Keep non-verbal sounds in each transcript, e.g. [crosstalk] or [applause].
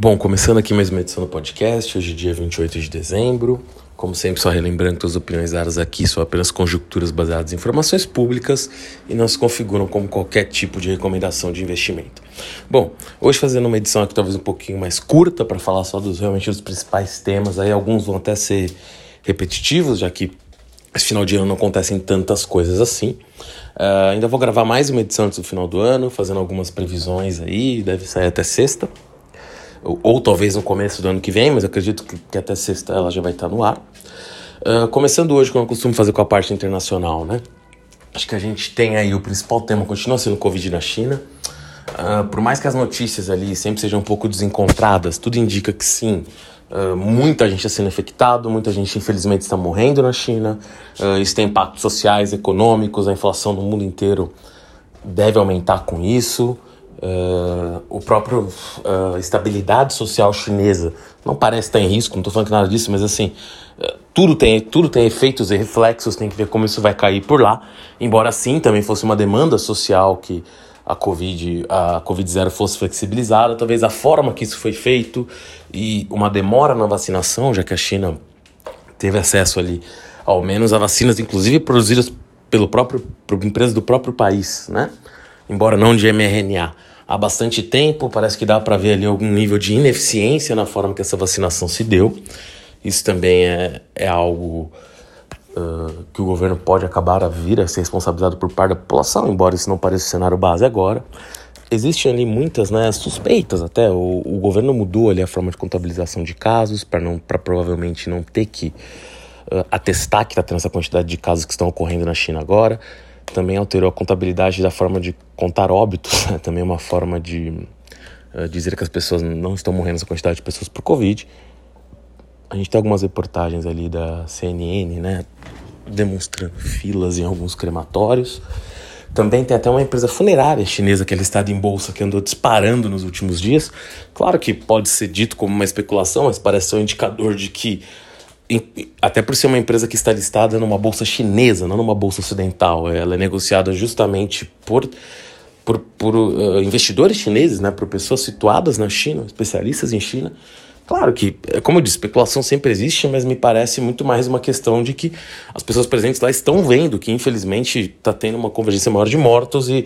Bom, começando aqui mais uma edição do podcast, hoje é dia 28 de dezembro. Como sempre, só relembrando que as opiniões dadas aqui são apenas conjecturas baseadas em informações públicas e não se configuram como qualquer tipo de recomendação de investimento. Bom, hoje fazendo uma edição aqui talvez um pouquinho mais curta para falar só dos realmente dos principais temas, aí alguns vão até ser repetitivos, já que esse final de ano não acontecem tantas coisas assim. Uh, ainda vou gravar mais uma edição antes do final do ano, fazendo algumas previsões aí, deve sair até sexta ou, ou, talvez no começo do ano que vem, mas acredito que, que até sexta ela já vai estar no ar. Uh, começando hoje, como eu costumo fazer com a parte internacional, né? Acho que a gente tem aí o principal tema, continua sendo o Covid na China. Uh, por mais que as notícias ali sempre sejam um pouco desencontradas, tudo indica que sim, uh, muita gente está sendo infectado, muita gente infelizmente está morrendo na China. Uh, isso tem impactos sociais, econômicos, a inflação no mundo inteiro deve aumentar com isso. Uh, o próprio uh, estabilidade social chinesa não parece estar em risco, não estou falando que nada disso, mas assim, uh, tudo, tem, tudo tem efeitos e reflexos, tem que ver como isso vai cair por lá. Embora sim também fosse uma demanda social que a Covid, a Covid-0 fosse flexibilizada, talvez a forma que isso foi feito e uma demora na vacinação, já que a China teve acesso ali, ao menos a vacinas, inclusive produzidas pelo próprio, por empresas do próprio país, né? Embora não de mRNA há bastante tempo, parece que dá para ver ali algum nível de ineficiência na forma que essa vacinação se deu. Isso também é, é algo uh, que o governo pode acabar a vir a ser responsabilizado por parte da população, embora isso não pareça o cenário base agora. Existem ali muitas né, suspeitas até. O, o governo mudou ali a forma de contabilização de casos para provavelmente não ter que uh, atestar que está tendo essa quantidade de casos que estão ocorrendo na China agora também alterou a contabilidade da forma de contar óbitos, [laughs] né? também uma forma de uh, dizer que as pessoas não estão morrendo essa quantidade de pessoas por Covid. A gente tem algumas reportagens ali da CNN, né, demonstrando filas em alguns crematórios. Também tem até uma empresa funerária chinesa que é listada em bolsa que andou disparando nos últimos dias. Claro que pode ser dito como uma especulação, mas parece ser um indicador de que até por ser uma empresa que está listada numa bolsa chinesa, não numa bolsa ocidental, ela é negociada justamente por, por, por uh, investidores chineses, né, por pessoas situadas na China, especialistas em China. Claro que, é, como eu disse, especulação sempre existe, mas me parece muito mais uma questão de que as pessoas presentes lá estão vendo que, infelizmente, está tendo uma convergência maior de mortos e,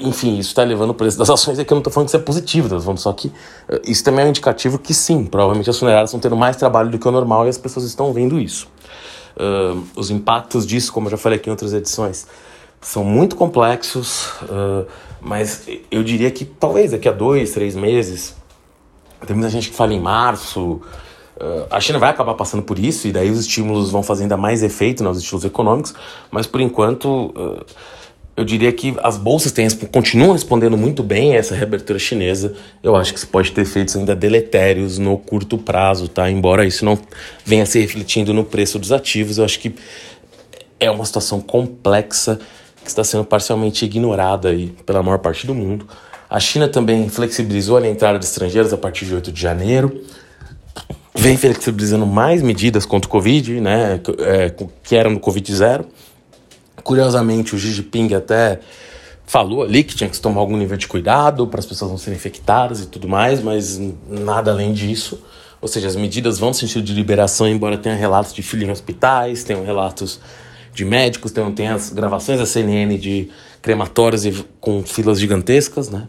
enfim, isso está levando o preço das [laughs] ações. É que eu não estou falando que isso é positivo, tá só que uh, isso também é um indicativo que sim, provavelmente as funerárias estão tendo mais trabalho do que o normal e as pessoas estão vendo isso. Uh, os impactos disso, como eu já falei aqui em outras edições, são muito complexos, uh, mas eu diria que talvez daqui a dois, três meses, tem muita gente que fala em março. a China vai acabar passando por isso, e daí os estímulos vão fazer ainda mais efeito nos estímulos econômicos, mas por enquanto eu diria que as bolsas têm, continuam respondendo muito bem a essa reabertura chinesa. Eu acho que isso pode ter efeitos ainda deletérios no curto prazo, tá? Embora isso não venha se refletindo no preço dos ativos, eu acho que é uma situação complexa que está sendo parcialmente ignorada aí pela maior parte do mundo. A China também flexibilizou a entrada de estrangeiros a partir de 8 de janeiro. Vem flexibilizando mais medidas contra o Covid, né, é, que eram no Covid zero Curiosamente, o Xi Jinping até falou ali que tinha que tomar algum nível de cuidado para as pessoas não serem infectadas e tudo mais, mas nada além disso. Ou seja, as medidas vão no sentido de liberação, embora tenha relatos de filhos em hospitais, tenham relatos de médicos, tenham, tem as gravações da CNN de crematórios com filas gigantescas, né?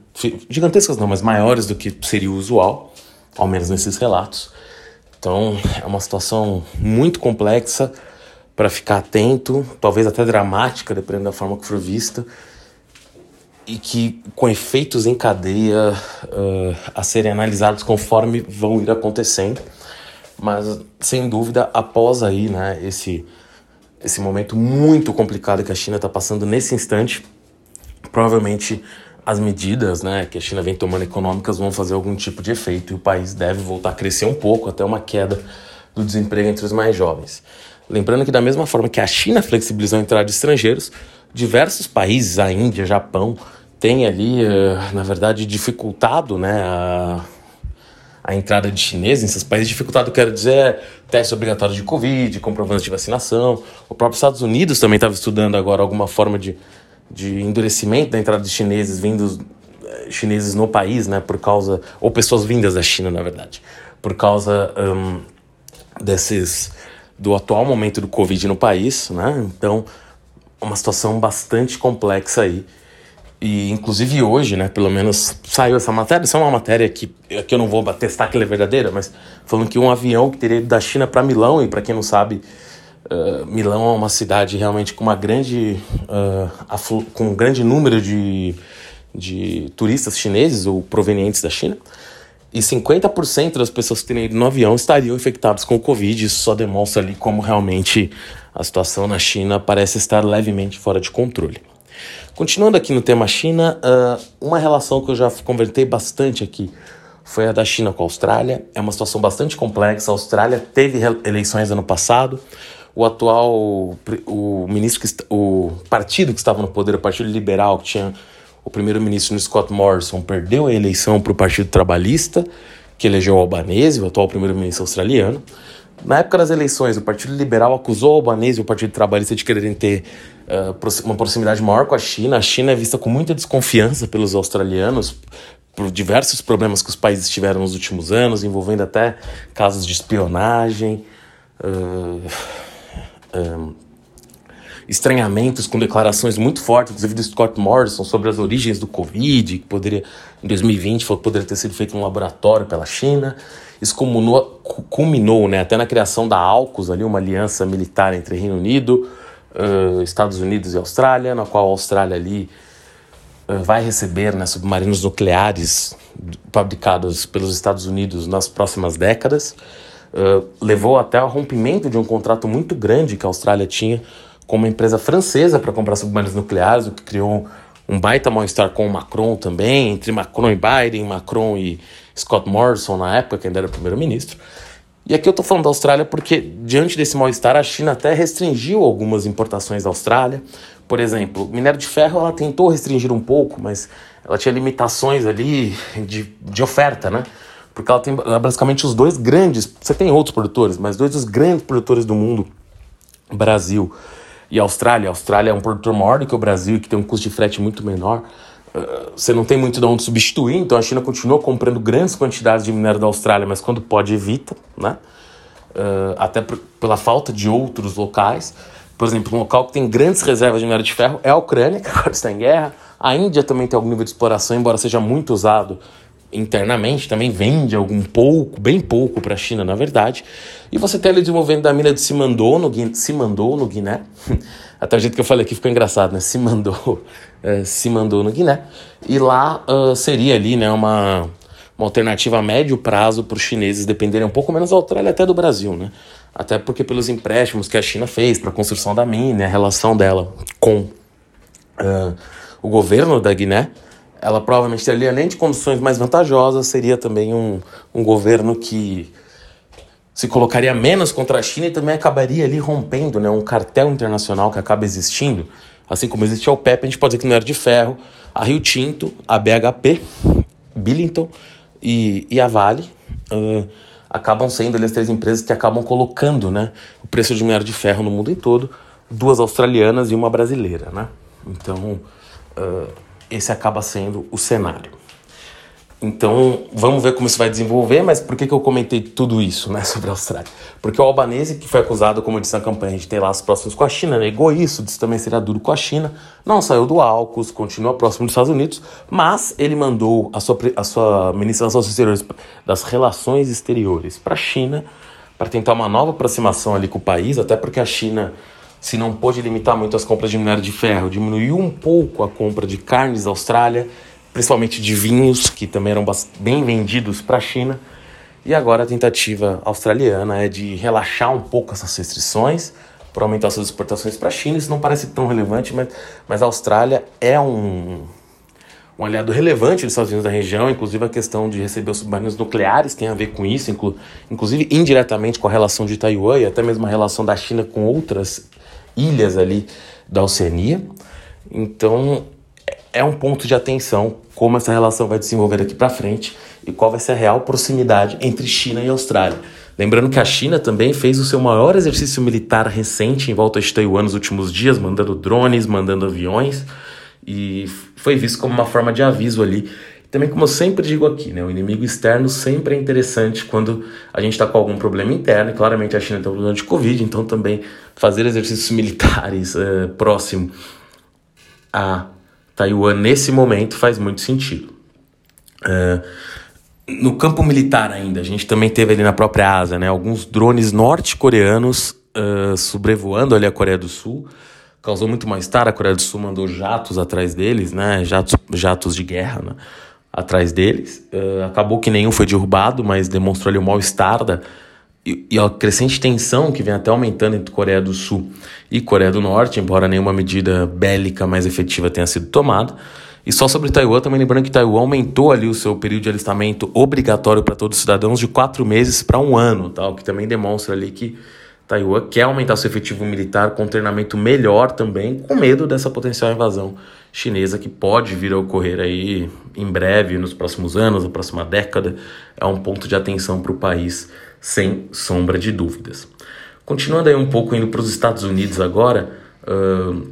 Gigantescas não, mas maiores do que seria o usual, ao menos nesses relatos. Então, é uma situação muito complexa para ficar atento, talvez até dramática, dependendo da forma que for vista, e que com efeitos em cadeia uh, a serem analisados conforme vão ir acontecendo. Mas sem dúvida, após aí, né, esse, esse momento muito complicado que a China está passando nesse instante, provavelmente as medidas né, que a China vem tomando econômicas vão fazer algum tipo de efeito e o país deve voltar a crescer um pouco, até uma queda do desemprego entre os mais jovens. Lembrando que, da mesma forma que a China flexibilizou a entrada de estrangeiros, diversos países, a Índia, Japão, têm ali, uh, na verdade, dificultado né, a, a entrada de chineses nesses países. Dificultado, quero dizer, teste obrigatório de Covid, comprovante de vacinação. O próprio Estados Unidos também estava estudando agora alguma forma de, de endurecimento da entrada de chineses vindos chineses no país, né, por causa ou pessoas vindas da China, na verdade, por causa um, desses do atual momento do Covid no país, né? Então, uma situação bastante complexa aí. E inclusive hoje, né, pelo menos saiu essa matéria, isso é uma matéria que, que eu não vou testar que ela é verdadeira, mas falando que um avião que teria ido da China para Milão, e para quem não sabe, uh, Milão é uma cidade realmente com uma grande uh, com um grande número de, de turistas chineses ou provenientes da China. E 50% das pessoas que teriam ido no avião estariam infectadas com o Covid. Isso só demonstra ali como realmente a situação na China parece estar levemente fora de controle. Continuando aqui no tema China, uh, uma relação que eu já convertei bastante aqui foi a da China com a Austrália. É uma situação bastante complexa. A Austrália teve eleições ano passado. O atual o ministro que, o partido que estava no poder, o Partido Liberal, que tinha o primeiro-ministro Scott Morrison, perdeu a eleição para o Partido Trabalhista, que elegeu o Albanese, o atual primeiro-ministro australiano. Na época das eleições, o Partido Liberal acusou o Albanese e o Partido Trabalhista de quererem ter uh, uma proximidade maior com a China. A China é vista com muita desconfiança pelos australianos por diversos problemas que os países tiveram nos últimos anos, envolvendo até casos de espionagem, uh, uh, estranhamentos com declarações muito fortes, inclusive do Scott Morrison, sobre as origens do Covid, que poderia, em 2020, poderia ter sido feito em um laboratório pela China. Isso culminou, culminou né, até na criação da AUKUS, ali, uma aliança militar entre Reino Unido, uh, Estados Unidos e Austrália, na qual a Austrália ali vai receber né, submarinos nucleares fabricados pelos Estados Unidos nas próximas décadas. Uh, levou até ao rompimento de um contrato muito grande que a Austrália tinha com uma empresa francesa para comprar submarinos nucleares, o que criou um baita mal-estar com o Macron também, entre Macron e Biden, Macron e Scott Morrison na época, que ainda era primeiro-ministro. E aqui eu estou falando da Austrália porque, diante desse mal-estar, a China até restringiu algumas importações da Austrália. Por exemplo, minério de ferro ela tentou restringir um pouco, mas ela tinha limitações ali de, de oferta, né? Porque ela tem basicamente os dois grandes, você tem outros produtores, mas dois dos grandes produtores do mundo, Brasil e Austrália. A Austrália é um produtor maior do que o Brasil, que tem um custo de frete muito menor. Uh, você não tem muito de onde substituir, então a China continua comprando grandes quantidades de minério da Austrália, mas quando pode evita, né? Uh, até pela falta de outros locais. Por exemplo, um local que tem grandes reservas de minério de ferro é a Ucrânia, que agora está em guerra. A Índia também tem algum nível de exploração, embora seja muito usado internamente, também vende algum pouco, bem pouco para a China, na verdade. E você tem ali desenvolvendo da mina de Simandou no, Guiné, Simandou, no Guiné. [laughs] Até o jeito que eu falei aqui ficou engraçado, né? Simandou, é, [laughs] Simandou no Guiné. E lá uh, seria ali né, uma, uma alternativa a médio prazo para os chineses dependerem um pouco menos da Austrália até do Brasil, né? Até porque pelos empréstimos que a China fez para a construção da mina, a relação dela com uh, o governo da Guiné, ela provavelmente teria, além de condições mais vantajosas, seria também um, um governo que se colocaria menos contra a China e também acabaria ali rompendo né, um cartel internacional que acaba existindo. Assim como existe a OPEP, a gente pode dizer que não era de ferro, a Rio Tinto, a BHP, Billington e, e a Vale uh, acabam sendo ali as três empresas que acabam colocando né, o preço de minério de ferro no mundo todo, duas australianas e uma brasileira. Né? Então, uh, esse acaba sendo o cenário. Então, vamos ver como isso vai desenvolver, mas por que, que eu comentei tudo isso né, [laughs] sobre a Austrália? Porque o albanese, que foi acusado, como eu disse na campanha, de ter laços próximos com a China, negou isso, disse também seria duro com a China, não saiu do AUKUS, continua próximo dos Estados Unidos, mas ele mandou a sua, a sua ministra das Relações Exteriores, das Relações Exteriores para a China, para tentar uma nova aproximação ali com o país, até porque a China se não pôde limitar muito as compras de minério de ferro, diminuiu um pouco a compra de carnes da Austrália, principalmente de vinhos, que também eram bem vendidos para a China. E agora a tentativa australiana é de relaxar um pouco essas restrições para aumentar suas exportações para a China. Isso não parece tão relevante, mas, mas a Austrália é um, um aliado relevante dos Estados Unidos da região, inclusive a questão de receber os submarinos nucleares tem a ver com isso, inclu, inclusive indiretamente com a relação de Taiwan e até mesmo a relação da China com outras ilhas ali da Oceania. Então, é um ponto de atenção como essa relação vai desenvolver daqui para frente e qual vai ser a real proximidade entre China e Austrália. Lembrando que a China também fez o seu maior exercício militar recente em volta de Taiwan nos últimos dias, mandando drones, mandando aviões. e foi visto como uma forma de aviso ali. Também, como eu sempre digo aqui, né, o inimigo externo sempre é interessante quando a gente está com algum problema interno, e claramente a China tem um problema de Covid, então também fazer exercícios militares uh, próximo a Taiwan nesse momento faz muito sentido. Uh, no campo militar ainda, a gente também teve ali na própria Ásia, né, alguns drones norte-coreanos uh, sobrevoando ali a Coreia do Sul, causou muito mal-estar. A Coreia do Sul mandou jatos atrás deles, né? Jatos, jatos de guerra né? Atrás deles. Uh, acabou que nenhum foi derrubado, mas demonstrou ali o mal-estar e, e a crescente tensão que vem até aumentando entre Coreia do Sul e Coreia do Norte, embora nenhuma medida bélica mais efetiva tenha sido tomada. E só sobre Taiwan, também lembrando que Taiwan aumentou ali o seu período de alistamento obrigatório para todos os cidadãos de quatro meses para um ano, tal, que também demonstra ali que Taiwan quer aumentar seu efetivo militar com um treinamento melhor também, com medo dessa potencial invasão chinesa que pode vir a ocorrer aí em breve, nos próximos anos, na próxima década. É um ponto de atenção para o país, sem sombra de dúvidas. Continuando aí um pouco indo para os Estados Unidos agora, uh,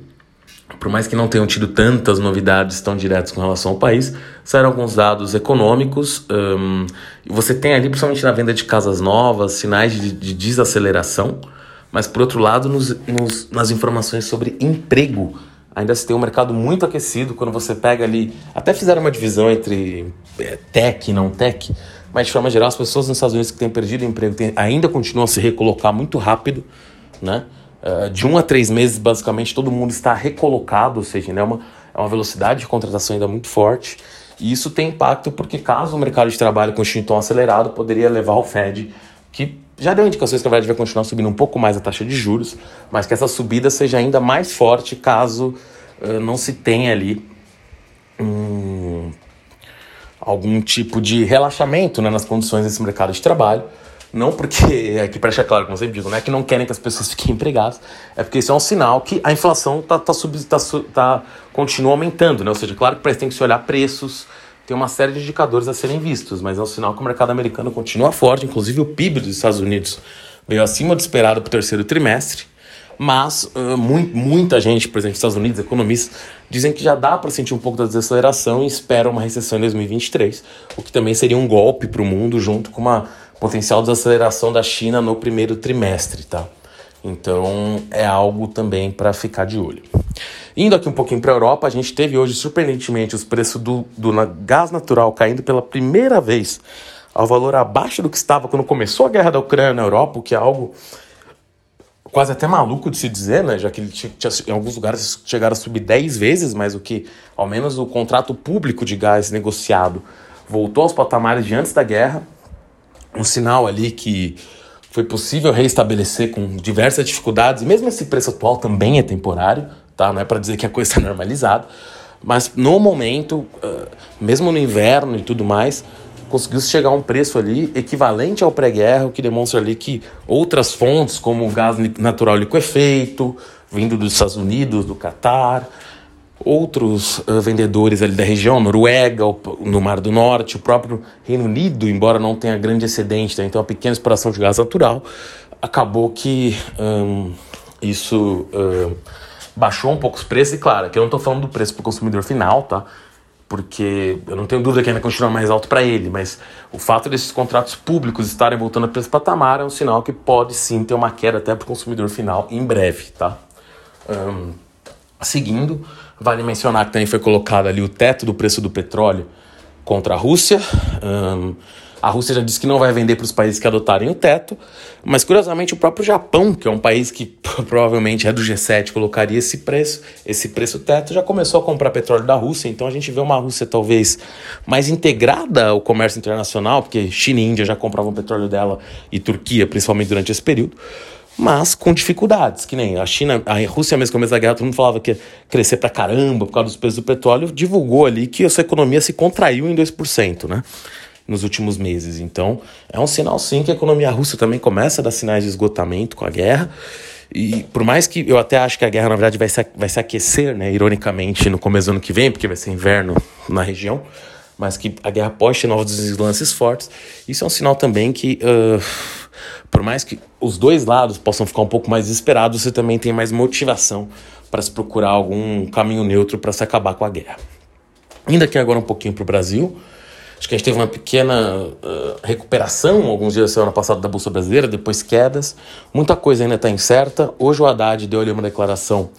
por mais que não tenham tido tantas novidades tão diretas com relação ao país, saíram alguns dados econômicos. Um, e você tem ali, principalmente na venda de casas novas, sinais de, de desaceleração. Mas, por outro lado, nos, nos, nas informações sobre emprego, ainda se tem um mercado muito aquecido. Quando você pega ali, até fizeram uma divisão entre é, tech e não tech, mas de forma geral, as pessoas nos Estados Unidos que têm perdido emprego têm, ainda continuam a se recolocar muito rápido, né? Uh, de um a três meses, basicamente, todo mundo está recolocado, ou seja, né, uma, é uma velocidade de contratação ainda muito forte. E isso tem impacto porque, caso o mercado de trabalho continue tão acelerado, poderia levar o Fed, que já deu indicações que a Fed vai continuar subindo um pouco mais a taxa de juros, mas que essa subida seja ainda mais forte caso uh, não se tenha ali um, algum tipo de relaxamento né, nas condições desse mercado de trabalho. Não porque, aqui para deixar claro, como eu sempre digo, não é que não querem que as pessoas fiquem empregadas, é porque isso é um sinal que a inflação tá, tá, sub, tá, tá, continua aumentando, né? Ou seja, claro que tem que se olhar preços, tem uma série de indicadores a serem vistos, mas é um sinal que o mercado americano continua forte, inclusive o PIB dos Estados Unidos veio acima do esperado para o terceiro trimestre, mas uh, muito, muita gente, por exemplo, nos Estados Unidos, economistas, dizem que já dá para sentir um pouco da desaceleração e esperam uma recessão em 2023, o que também seria um golpe para o mundo, junto com uma potencial desaceleração da China no primeiro trimestre, tá? Então é algo também para ficar de olho. Indo aqui um pouquinho para a Europa, a gente teve hoje, surpreendentemente, os preços do, do gás natural caindo pela primeira vez ao valor abaixo do que estava quando começou a guerra da Ucrânia na Europa, o que é algo quase até maluco de se dizer, né? Já que ele tinha, tinha, em alguns lugares chegaram a subir 10 vezes, mas o que, ao menos o contrato público de gás negociado voltou aos patamares de antes da guerra um sinal ali que foi possível reestabelecer com diversas dificuldades, e mesmo esse preço atual também é temporário, tá? Não é para dizer que a coisa está normalizada, mas no momento, uh, mesmo no inverno e tudo mais, conseguiu chegar a um preço ali equivalente ao pré-guerra, o que demonstra ali que outras fontes, como o gás natural liquefeito, vindo dos Estados Unidos, do Catar, outros uh, vendedores ali da região, Noruega, no Mar do Norte, o próprio Reino Unido, embora não tenha grande excedente, né, então uma pequena exploração de gás natural, acabou que um, isso uh, baixou um pouco os preços, e claro, aqui eu não estou falando do preço para o consumidor final, tá? Porque eu não tenho dúvida que ainda continua mais alto para ele, mas o fato desses contratos públicos estarem voltando a esse patamar é um sinal que pode sim ter uma queda até para o consumidor final em breve, tá? Um, seguindo, Vale mencionar que também foi colocado ali o teto do preço do petróleo contra a Rússia. Um, a Rússia já disse que não vai vender para os países que adotarem o teto, mas curiosamente o próprio Japão, que é um país que [laughs] provavelmente é do G7, colocaria esse preço, esse preço teto, já começou a comprar petróleo da Rússia. Então a gente vê uma Rússia talvez mais integrada ao comércio internacional, porque China e Índia já compravam petróleo dela e Turquia, principalmente durante esse período mas com dificuldades, que nem a China, a Rússia mesmo, começo da guerra, todo mundo falava que ia crescer pra caramba por causa dos preços do petróleo, divulgou ali que a sua economia se contraiu em 2%, né? Nos últimos meses. Então, é um sinal sim que a economia russa também começa a dar sinais de esgotamento com a guerra. E por mais que eu até acho que a guerra, na verdade, vai se, vai se aquecer, né, ironicamente, no começo do ano que vem, porque vai ser inverno na região, mas que a guerra pode ter novos deslances fortes, isso é um sinal também que. Uh, por mais que os dois lados possam ficar um pouco mais desesperados, você também tem mais motivação para se procurar algum caminho neutro para se acabar com a guerra. Ainda aqui agora um pouquinho para o Brasil. Acho que a gente teve uma pequena uh, recuperação alguns dias da semana passada da Bolsa Brasileira, depois quedas. Muita coisa ainda está incerta. Hoje o Haddad deu ali uma declaração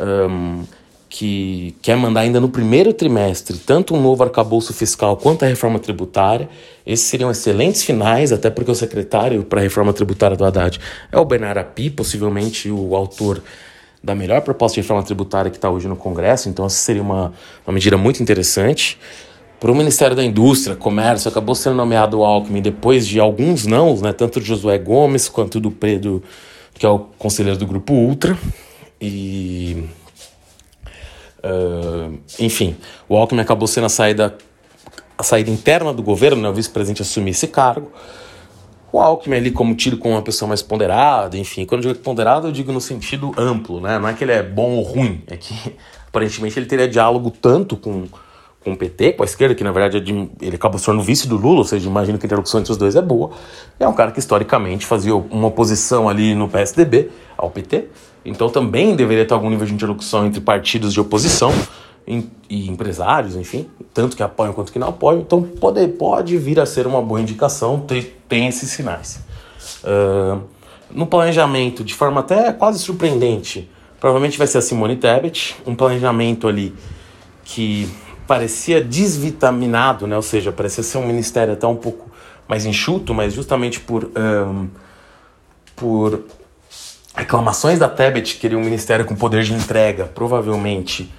um, que quer mandar ainda no primeiro trimestre tanto um novo arcabouço fiscal quanto a reforma tributária. Esses seriam excelentes finais, até porque o secretário para a reforma tributária do Haddad é o Bernardo Api, possivelmente o autor da melhor proposta de reforma tributária que está hoje no Congresso, então essa seria uma, uma medida muito interessante. Para o Ministério da Indústria, Comércio, acabou sendo nomeado o Alckmin depois de alguns não, né, tanto de Josué Gomes quanto do Pedro, que é o conselheiro do Grupo Ultra. E. Uh, enfim, o Alckmin acabou sendo a saída, a saída interna do governo, né, o vice-presidente assumir esse cargo. O Alckmin ali como tido como uma pessoa mais ponderada, enfim, quando eu digo ponderado eu digo no sentido amplo, né? Não é que ele é bom ou ruim, é que [laughs] aparentemente ele teria diálogo tanto com, com o PT, com a esquerda, que na verdade é ele acaba se tornando vice do Lula, ou seja, imagino que a interlocução entre os dois é boa. É um cara que historicamente fazia uma oposição ali no PSDB ao PT, então também deveria ter algum nível de interlocução entre partidos de oposição e empresários, enfim, tanto que apoiam quanto que não apoiam. Então pode, pode vir a ser uma boa indicação, tem, tem esses sinais. Uh, no planejamento, de forma até quase surpreendente, provavelmente vai ser a Simone Tebet, um planejamento ali que parecia desvitaminado, né? ou seja, parecia ser um ministério até um pouco mais enxuto, mas justamente por, um, por reclamações da Tebet, queria um ministério com poder de entrega, provavelmente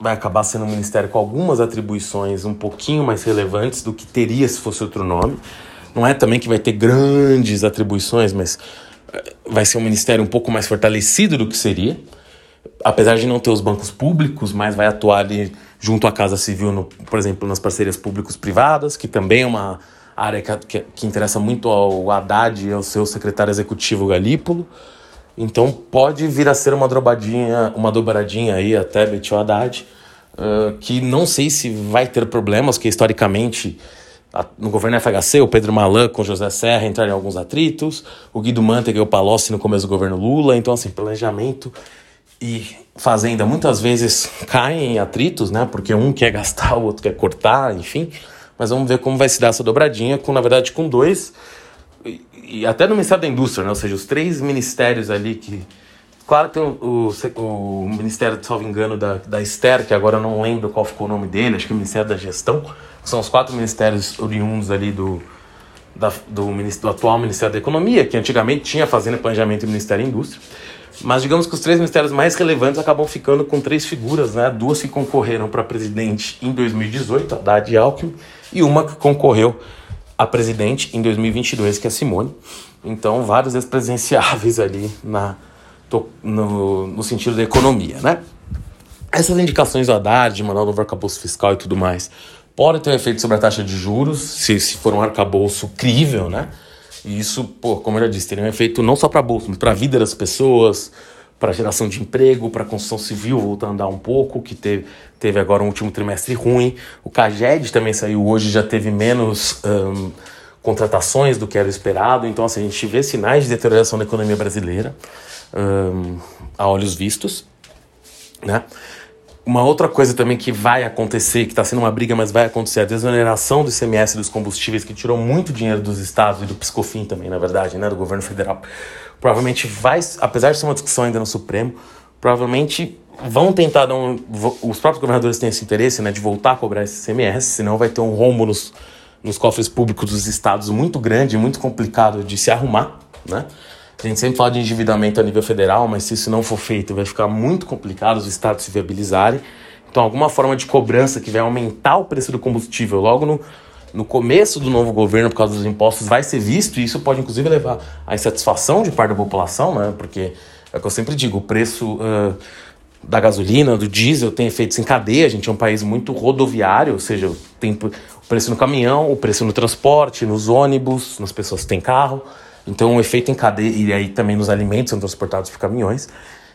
vai acabar sendo um ministério com algumas atribuições um pouquinho mais relevantes do que teria se fosse outro nome. Não é também que vai ter grandes atribuições, mas eh, vai ser um ministério um pouco mais fortalecido do que seria. Apesar de não ter os bancos públicos, mas vai atuar ali junto à Casa Civil, no, por exemplo, nas parcerias públicos-privadas, que também é uma área que, que, que interessa muito ao Haddad e ao seu secretário executivo Galípolo. Então pode vir a ser uma dobradinha, uma dobradinha aí até Betio Haddad, uh, que não sei se vai ter problemas, que historicamente no governo FHC, o Pedro Malan com José Serra entraram em alguns atritos, o Guido Mantega e o Palocci no começo do governo Lula, então assim, planejamento e fazenda muitas vezes caem em atritos, né, porque um quer gastar, o outro quer cortar, enfim, mas vamos ver como vai se dar essa dobradinha, com na verdade com dois e até no Ministério da Indústria, né? ou seja, os três ministérios ali que. Claro que tem o, o, o Ministério, salvo engano, da, da Esther, que agora eu não lembro qual ficou o nome dele, acho que é o Ministério da Gestão, são os quatro ministérios oriundos ali do, da, do, do atual Ministério da Economia, que antigamente tinha Fazenda, Planejamento e Ministério da Indústria. Mas digamos que os três ministérios mais relevantes acabam ficando com três figuras, né? Duas que concorreram para presidente em 2018, Haddad e Alckmin, e uma que concorreu a presidente em 2022, que é Simone. Então, vários ex-presidenciáveis ali na, no, no sentido da economia, né? Essas indicações do Haddad, de mandar um novo arcabouço fiscal e tudo mais, podem ter um efeito sobre a taxa de juros, se, se for um arcabouço crível, né? E isso, pô, como eu já disse, teria um efeito não só para a bolsa, mas para a vida das pessoas, para geração de emprego, para construção civil voltando a andar um pouco, que teve, teve agora um último trimestre ruim. O CAGED também saiu hoje, já teve menos um, contratações do que era esperado. Então, assim, a gente vê sinais de deterioração da economia brasileira um, a olhos vistos. Né? Uma outra coisa também que vai acontecer, que está sendo uma briga, mas vai acontecer, é a desoneração do ICMS dos combustíveis, que tirou muito dinheiro dos estados e do Piscofim também, na verdade, né, do governo federal provavelmente vai, apesar de ser uma discussão ainda no Supremo, provavelmente vão tentar dar um, os próprios governadores têm esse interesse, né, de voltar a cobrar esse CMS, senão vai ter um rombo nos, nos cofres públicos dos estados muito grande, muito complicado de se arrumar, né? A gente sempre fala de endividamento a nível federal, mas se isso não for feito, vai ficar muito complicado os estados se viabilizarem. Então, alguma forma de cobrança que vai aumentar o preço do combustível logo no, no começo do novo governo, por causa dos impostos, vai ser visto, e isso pode inclusive levar à insatisfação de parte da população, né? Porque é o que eu sempre digo, o preço uh, da gasolina, do diesel tem efeitos em cadeia, a gente é um país muito rodoviário, ou seja, tem o preço no caminhão, o preço no transporte, nos ônibus, nas pessoas que têm carro. Então, o efeito em cadeia, e aí também nos alimentos são transportados por caminhões.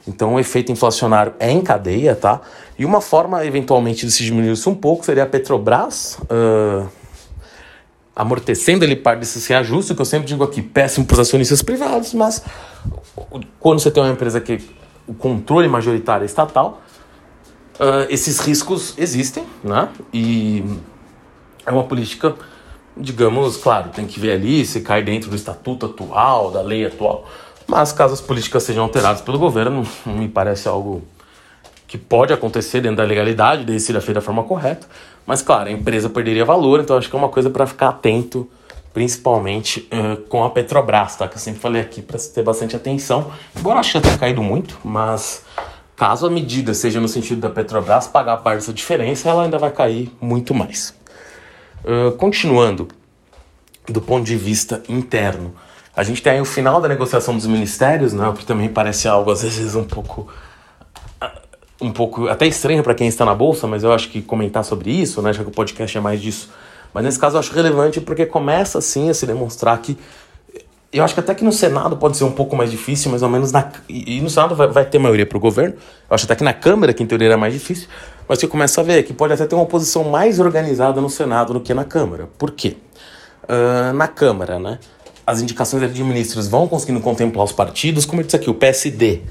Então, o efeito inflacionário é em cadeia, tá? E uma forma, eventualmente, de se diminuir isso um pouco seria a Petrobras uh, amortecendo ele parte desses reajustes, que eu sempre digo aqui, péssimo para os acionistas privados, mas quando você tem uma empresa que o controle majoritário é estatal, uh, esses riscos existem, né? E é uma política, digamos, claro, tem que ver ali se cai dentro do estatuto atual, da lei atual. Mas caso as políticas sejam alteradas pelo governo, [laughs] não me parece algo que pode acontecer dentro da legalidade, desde se feita da forma correta. Mas, claro, a empresa perderia valor, então acho que é uma coisa para ficar atento, principalmente uh, com a Petrobras, tá? Que eu sempre falei aqui para ter bastante atenção. Embora acho que tenha caído muito, mas caso a medida seja no sentido da Petrobras pagar parte dessa diferença, ela ainda vai cair muito mais. Uh, continuando, do ponto de vista interno, a gente tem aí o final da negociação dos ministérios, né, o que também parece algo às vezes um pouco um pouco até estranho para quem está na bolsa, mas eu acho que comentar sobre isso, né, já que o podcast é mais disso. Mas nesse caso eu acho relevante porque começa assim a se demonstrar que eu acho que até que no Senado pode ser um pouco mais difícil, mais ou menos na e no Senado vai, vai ter maioria para o governo. Eu acho até que na Câmara que em teoria era mais difícil, mas você começa a ver que pode até ter uma oposição mais organizada no Senado do que na Câmara. Por quê? Uh, na Câmara, né? As indicações de ministros vão conseguindo contemplar os partidos, como eu disse aqui, o PSD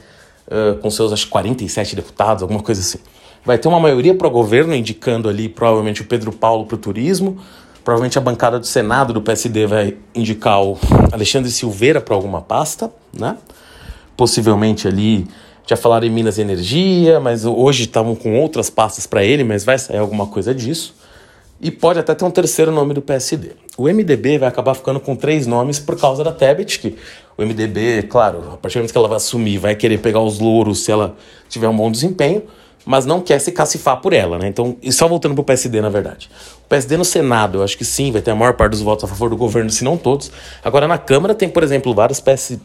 uh, com seus acho, 47 deputados, alguma coisa assim. Vai ter uma maioria para o governo, indicando ali provavelmente o Pedro Paulo para o turismo. Provavelmente a bancada do Senado do PSD vai indicar o Alexandre Silveira para alguma pasta, né? Possivelmente ali, já falaram em Minas Energia, mas hoje estavam com outras pastas para ele, mas vai sair alguma coisa disso. E pode até ter um terceiro nome do PSD. O MDB vai acabar ficando com três nomes por causa da Tebet, que o MDB, claro, a partir do momento que ela vai assumir, vai querer pegar os louros se ela tiver um bom desempenho, mas não quer se cacifar por ela, né? Então, e só voltando para o PSD, na verdade. O PSD no Senado, eu acho que sim, vai ter a maior parte dos votos a favor do governo, se não todos. Agora, na Câmara tem, por exemplo, vários PS,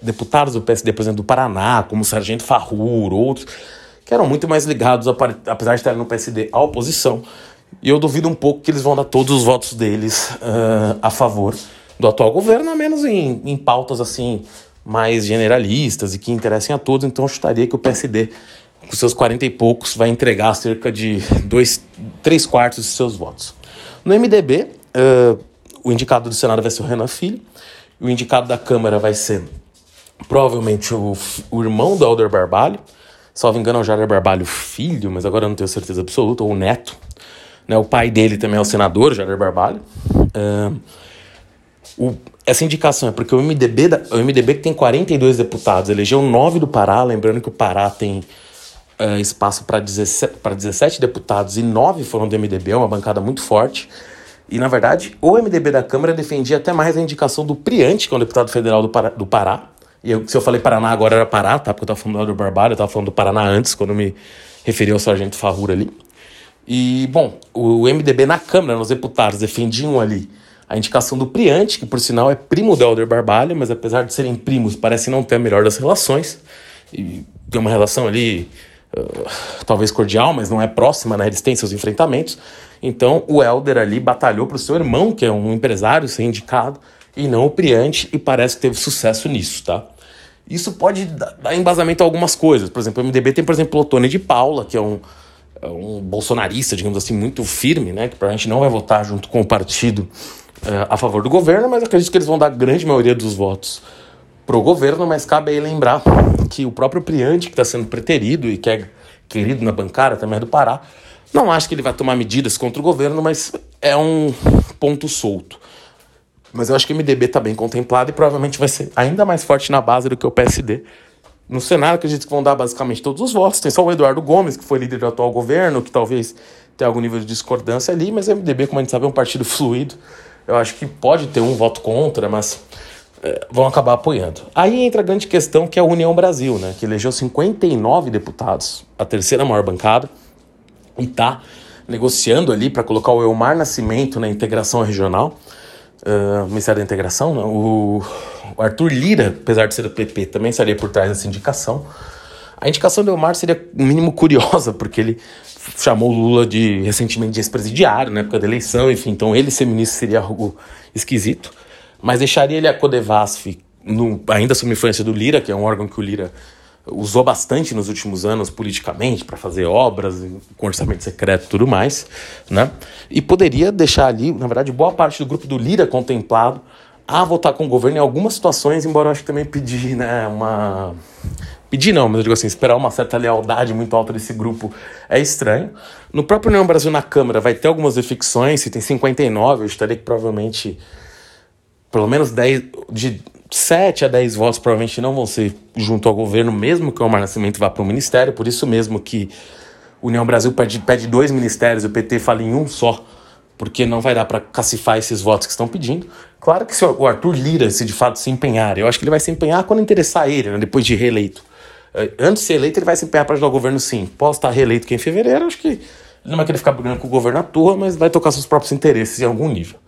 deputados do PSD, por exemplo, do Paraná, como o Sargento Farrur, outros, que eram muito mais ligados, apesar de estarem no PSD, à oposição. E eu duvido um pouco que eles vão dar todos os votos deles uh, a favor do atual governo, a menos em, em pautas assim mais generalistas e que interessem a todos. Então eu chutaria que o PSD, com seus 40 e poucos, vai entregar cerca de dois, três quartos de seus votos. No MDB, uh, o indicado do Senado vai ser o Renan Filho, o indicado da Câmara vai ser provavelmente o, o irmão do Alder Barbalho, salvo engano é o Jair Barbalho filho, mas agora eu não tenho certeza absoluta, ou neto. Né? O pai dele também é o senador, Jair Barbalho. O, essa indicação é porque o MDB, da, o MDB que tem 42 deputados, elegeu 9 do Pará, lembrando que o Pará tem uh, espaço para 17, 17 deputados e 9 foram do MDB, é uma bancada muito forte. E, na verdade, o MDB da Câmara defendia até mais a indicação do Priante, que é um deputado federal do Pará. Do Pará. E eu, se eu falei Paraná agora era Pará, tá? Porque eu estava falando do Barbário, eu estava falando do Paraná antes, quando me referi ao Sargento Farrura ali. E, bom, o MDB na Câmara, nos deputados, defendiam ali a indicação do Priante, que por sinal é primo do Helder Barbalho, mas apesar de serem primos, parece não ter a melhor das relações. E tem uma relação ali, uh, talvez cordial, mas não é próxima, né? Eles têm seus enfrentamentos. Então o Helder ali batalhou para o seu irmão, que é um empresário, ser indicado, e não o Priante, e parece que teve sucesso nisso, tá? Isso pode dar embasamento a algumas coisas. Por exemplo, o MDB tem, por exemplo, o Tony de Paula, que é um, é um bolsonarista, digamos assim, muito firme, né? Que provavelmente não vai votar junto com o partido é, a favor do governo, mas acredito que eles vão dar a grande maioria dos votos pro governo, mas cabe aí lembrar que o próprio Priante, que está sendo preterido e que é querido na bancada, também é do Pará, não acho que ele vai tomar medidas contra o governo, mas é um ponto solto. Mas eu acho que o MDB está bem contemplado e provavelmente vai ser ainda mais forte na base do que o PSD. No Senado, acredito que vão dar basicamente todos os votos. Tem só o Eduardo Gomes, que foi líder do atual governo, que talvez tenha algum nível de discordância ali, mas o MDB, como a gente sabe, é um partido fluido. Eu acho que pode ter um voto contra, mas é, vão acabar apoiando. Aí entra a grande questão que é a União Brasil, né, que elegeu 59 deputados, a terceira maior bancada, e está negociando ali para colocar o Elmar Nascimento na integração regional, uh, Ministério da Integração, né, o, o Arthur Lira, apesar de ser do PP, também estaria por trás dessa indicação. A indicação do Elmar seria, no mínimo, curiosa, porque ele chamou Lula de recentemente de ex-presidiário na época da eleição, enfim, então ele ser ministro seria algo esquisito, mas deixaria ele a Codevasf no, ainda sob influência do Lira, que é um órgão que o Lira usou bastante nos últimos anos politicamente para fazer obras com orçamento secreto e tudo mais, né? E poderia deixar ali, na verdade, boa parte do grupo do Lira contemplado a votar com o governo em algumas situações, embora eu acho que também pedir né, uma. Pedir não, mas eu digo assim, esperar uma certa lealdade muito alta desse grupo é estranho. No próprio União Brasil na Câmara vai ter algumas defecções, se tem 59, eu estaria que provavelmente pelo menos 10, de 7 a 10 votos provavelmente não vão ser junto ao governo, mesmo que o Omar Nascimento vá para o ministério, por isso mesmo que União Brasil pede, pede dois ministérios, o PT fala em um só, porque não vai dar para cacifar esses votos que estão pedindo. Claro que se o Arthur Lira se de fato se empenhar, eu acho que ele vai se empenhar quando interessar ele, né, depois de reeleito. Eh, antes de ser eleito, ele vai se empenhar para ajudar o governo sim. Posso estar reeleito que em fevereiro, acho que não vai querer ficar brigando com o governo à toa, mas vai tocar seus próprios interesses em algum nível.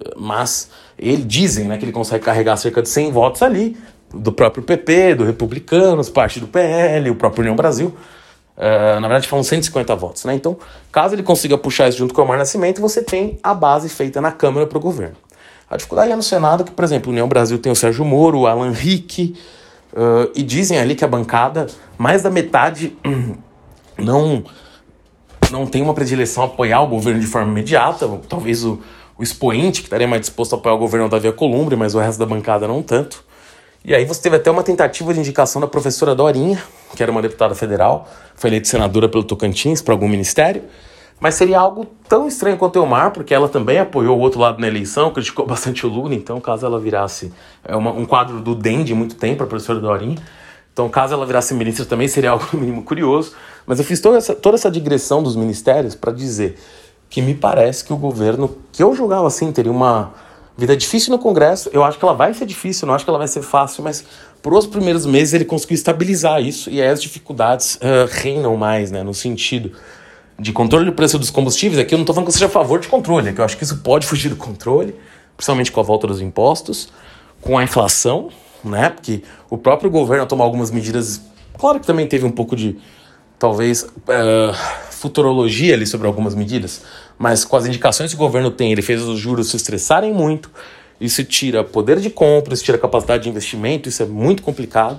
Eh, mas ele dizem né, que ele consegue carregar cerca de 100 votos ali, do próprio PP, do Republicanos, parte do PL, o próprio União Brasil. Uh, na verdade, foram 150 votos. Né? Então, caso ele consiga puxar isso junto com o Omar Nascimento, você tem a base feita na Câmara para o governo. A dificuldade é no Senado, que, por exemplo, União Brasil tem o Sérgio Moro, o Alan Rick, uh, e dizem ali que a bancada, mais da metade, [clears throat] não, não tem uma predileção a apoiar o governo de forma imediata. Talvez o, o expoente que estaria mais disposto a apoiar o governo é o Davi Columbre, mas o resto da bancada não tanto. E aí você teve até uma tentativa de indicação da professora Dorinha, que era uma deputada federal, foi eleita senadora pelo Tocantins para algum ministério, mas seria algo tão estranho quanto o Elmar, porque ela também apoiou o outro lado na eleição, criticou [laughs] bastante o Lula, então caso ela virasse é uma, um quadro do DEM de muito tempo, a professora Dorinha, então caso ela virasse ministra também seria algo no mínimo curioso, mas eu fiz toda essa, toda essa digressão dos ministérios para dizer que me parece que o governo, que eu julgava assim, teria uma Vida difícil no Congresso, eu acho que ela vai ser difícil, não acho que ela vai ser fácil, mas por os primeiros meses ele conseguiu estabilizar isso e aí as dificuldades uh, reinam mais, né? No sentido de controle do preço dos combustíveis. Aqui eu não estou falando que eu seja a favor de controle, é que eu acho que isso pode fugir do controle, principalmente com a volta dos impostos, com a inflação, né? Porque o próprio governo tomou algumas medidas, claro que também teve um pouco de, talvez, uh, futurologia ali sobre algumas medidas, mas com as indicações que o governo tem, ele fez os juros se estressarem muito, isso tira poder de compra, isso tira capacidade de investimento, isso é muito complicado.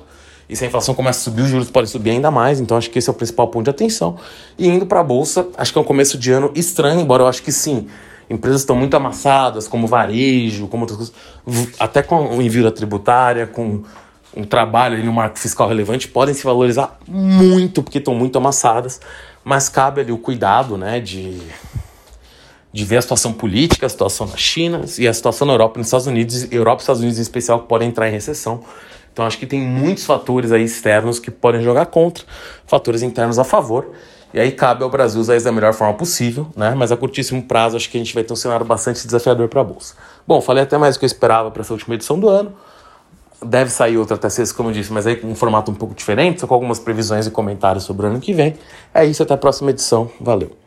E se a inflação começa a subir, os juros podem subir ainda mais, então acho que esse é o principal ponto de atenção. E indo para a bolsa, acho que é um começo de ano estranho, embora eu acho que sim, empresas estão muito amassadas, como varejo, como outras coisas, até com o envio da tributária, com um trabalho ali no marco fiscal relevante, podem se valorizar muito, porque estão muito amassadas, mas cabe ali o cuidado, né, de de ver a situação política, a situação na China e a situação na Europa e nos Estados Unidos, Europa e Estados Unidos em especial, que podem entrar em recessão. Então acho que tem muitos fatores aí externos que podem jogar contra, fatores internos a favor. E aí cabe ao Brasil usar isso da melhor forma possível, né? Mas a curtíssimo prazo acho que a gente vai ter um cenário bastante desafiador para a bolsa. Bom, falei até mais do que eu esperava para essa última edição do ano. Deve sair outra até sexta, como eu disse, mas aí com um formato um pouco diferente, só com algumas previsões e comentários sobre o ano que vem. É isso, até a próxima edição. Valeu!